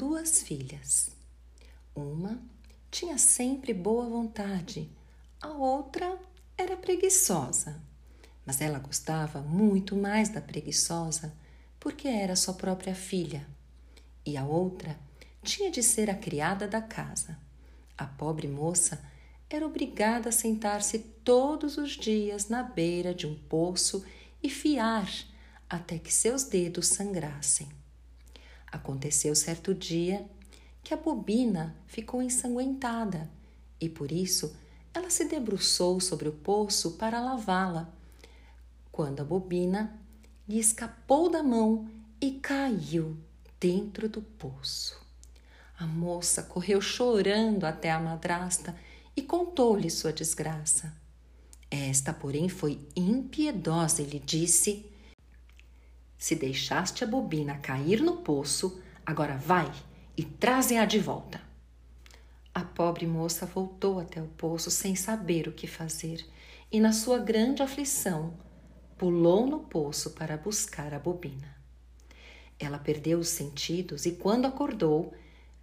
duas filhas. Uma tinha sempre boa vontade, a outra era preguiçosa. Mas ela gostava muito mais da preguiçosa porque era sua própria filha. E a outra tinha de ser a criada da casa. A pobre moça era obrigada a sentar-se todos os dias na beira de um poço e fiar até que seus dedos sangrassem. Aconteceu certo dia que a bobina ficou ensanguentada e por isso ela se debruçou sobre o poço para lavá-la. Quando a bobina lhe escapou da mão e caiu dentro do poço. A moça correu chorando até a madrasta e contou-lhe sua desgraça. Esta, porém, foi impiedosa e lhe disse: Se deixaste a bobina cair no poço, agora vai e traze-a de volta. A pobre moça voltou até o poço sem saber o que fazer e, na sua grande aflição, pulou no poço para buscar a bobina. Ela perdeu os sentidos e, quando acordou,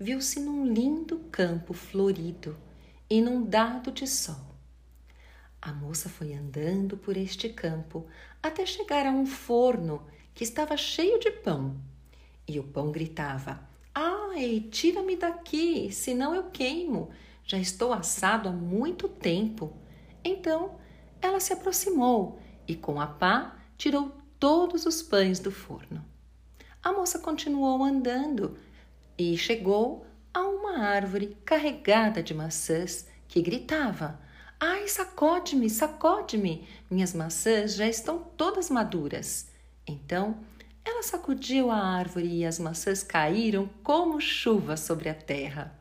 viu-se num lindo campo florido, inundado de sol. A moça foi andando por este campo até chegar a um forno que estava cheio de pão. E o pão gritava: Ai, tira-me daqui, senão eu queimo. Já estou assado há muito tempo. Então ela se aproximou e, com a pá, tirou todos os pães do forno. A moça continuou andando e chegou a uma árvore carregada de maçãs que gritava: Ai, sacode-me, sacode-me! Minhas maçãs já estão todas maduras. Então ela sacudiu a árvore e as maçãs caíram como chuva sobre a terra.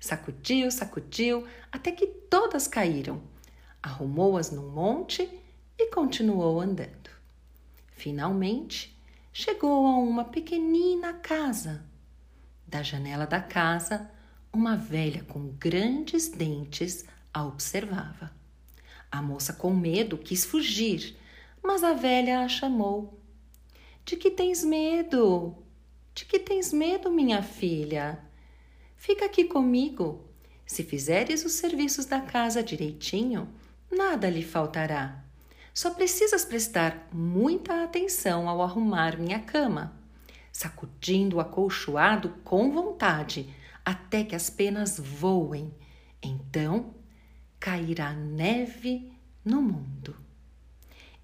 Sacudiu, sacudiu, até que todas caíram. Arrumou-as num monte e continuou andando. Finalmente, chegou a uma pequenina casa. Da janela da casa, uma velha com grandes dentes a observava. A moça, com medo, quis fugir, mas a velha a chamou de que tens medo? De que tens medo, minha filha? Fica aqui comigo. Se fizeres os serviços da casa direitinho, nada lhe faltará. Só precisas prestar muita atenção ao arrumar minha cama, sacudindo o acolchoado com vontade, até que as penas voem. Então cairá neve no mundo.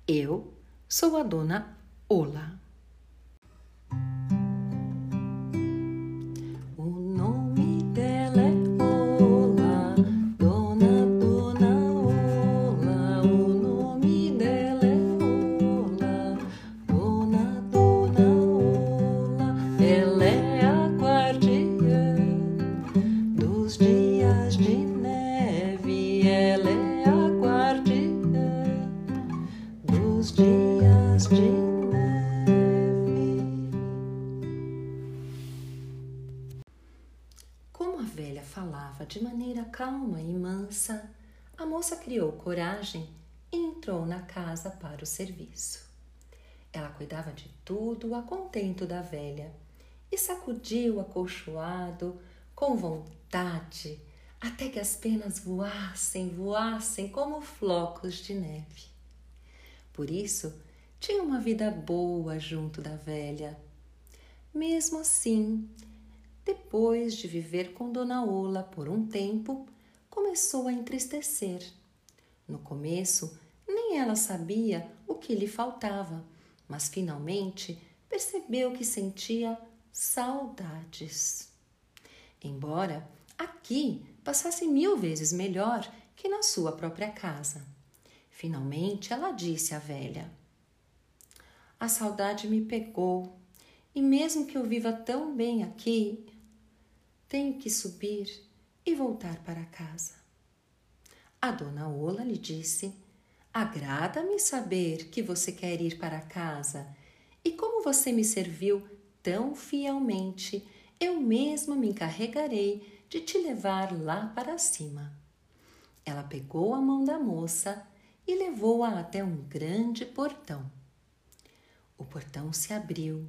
Eu sou a dona Ola. De maneira calma e mansa, a moça criou coragem e entrou na casa para o serviço. Ela cuidava de tudo a contento da velha e sacudiu acolchoado com vontade até que as penas voassem, voassem como flocos de neve. Por isso, tinha uma vida boa junto da velha. Mesmo assim, depois de viver com Dona Ola por um tempo, começou a entristecer. No começo, nem ela sabia o que lhe faltava, mas finalmente percebeu que sentia saudades. Embora aqui passasse mil vezes melhor que na sua própria casa. Finalmente ela disse à velha: A saudade me pegou, e mesmo que eu viva tão bem aqui, tenho que subir e voltar para casa. A dona Ola lhe disse: Agrada-me saber que você quer ir para casa e como você me serviu tão fielmente, eu mesma me encarregarei de te levar lá para cima. Ela pegou a mão da moça e levou-a até um grande portão. O portão se abriu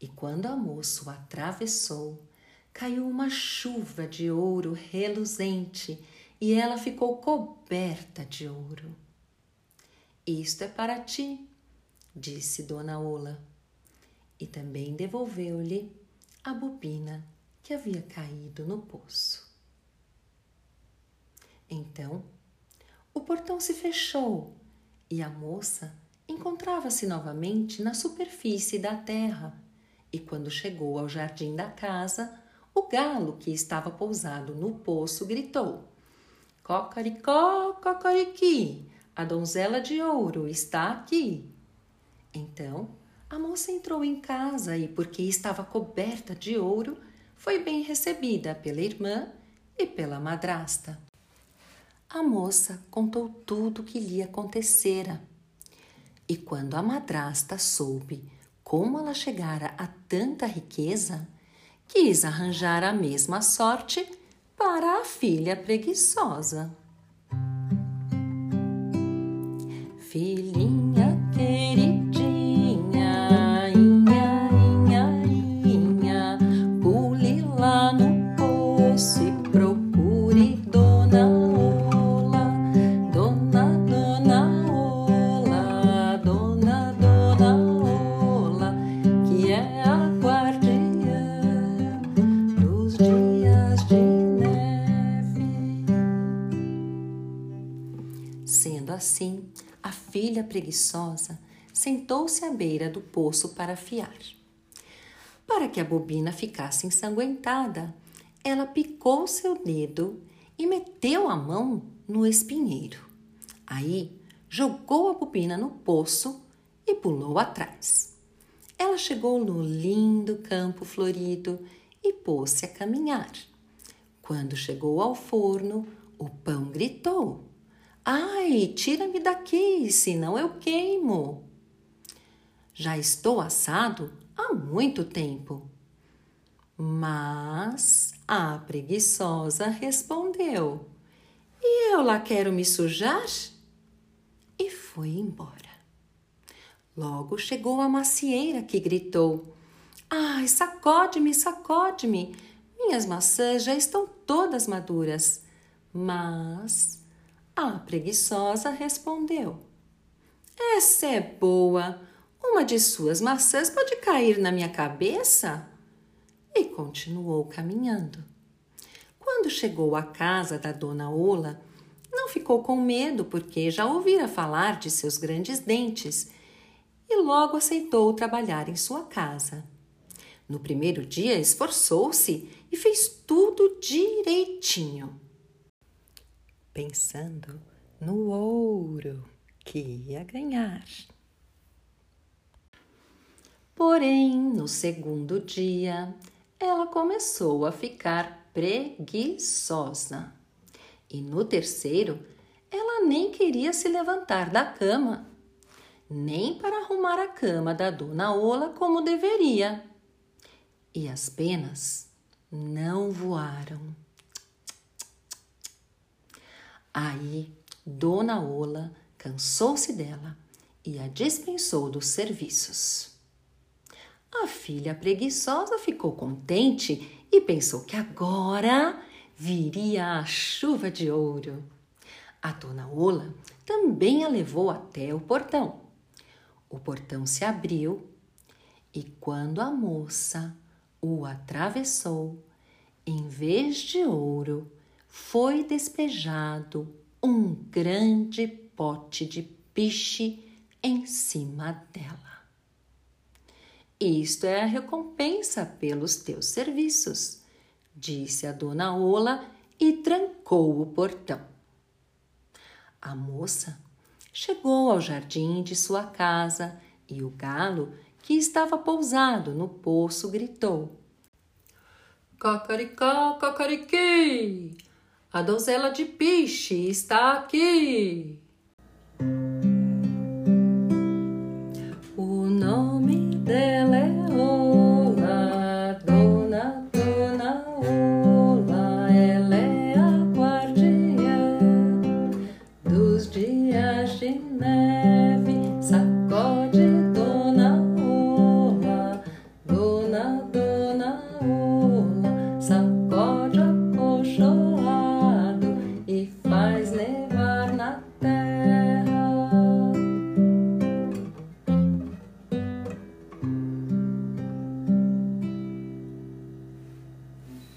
e quando a moça o atravessou, caiu uma chuva de ouro reluzente e ela ficou coberta de ouro. Isto é para ti, disse Dona Ola, e também devolveu-lhe a bobina que havia caído no poço. Então, o portão se fechou e a moça encontrava-se novamente na superfície da terra. E quando chegou ao jardim da casa, o galo que estava pousado no poço gritou: Cocoricó, cocoriqui, a donzela de ouro está aqui. Então a moça entrou em casa e, porque estava coberta de ouro, foi bem recebida pela irmã e pela madrasta. A moça contou tudo o que lhe acontecera. E quando a madrasta soube como ela chegara a tanta riqueza, quis arranjar a mesma sorte para a filha preguiçosa. Filhinha assim, a filha preguiçosa sentou-se à beira do poço para fiar. Para que a bobina ficasse ensanguentada, ela picou seu dedo e meteu a mão no espinheiro. Aí jogou a bobina no poço e pulou atrás. Ela chegou no lindo campo florido e pôs-se a caminhar. Quando chegou ao forno, o pão gritou: Ai, tira-me daqui, senão eu queimo. Já estou assado há muito tempo. Mas a preguiçosa respondeu: E eu lá quero me sujar? E foi embora. Logo chegou a macieira que gritou: Ai, sacode-me, sacode-me! Minhas maçãs já estão todas maduras. Mas a preguiçosa respondeu: Essa é boa. Uma de suas maçãs pode cair na minha cabeça? E continuou caminhando. Quando chegou à casa da dona Ola, não ficou com medo porque já ouvira falar de seus grandes dentes e logo aceitou trabalhar em sua casa. No primeiro dia, esforçou-se e fez tudo direitinho pensando no ouro que ia ganhar. Porém, no segundo dia, ela começou a ficar preguiçosa. E no terceiro, ela nem queria se levantar da cama, nem para arrumar a cama da dona Ola como deveria. E as penas não voaram. Aí Dona Ola cansou-se dela e a dispensou dos serviços. A filha preguiçosa ficou contente e pensou que agora viria a chuva de ouro. A dona Ola também a levou até o portão. O portão se abriu e quando a moça o atravessou, em vez de ouro, foi despejado um grande pote de piche em cima dela. Isto é a recompensa pelos teus serviços, disse a dona Ola e trancou o portão. A moça chegou ao jardim de sua casa e o galo, que estava pousado no poço, gritou: Cacaricá, cacariqui! A donzela de Piche está aqui.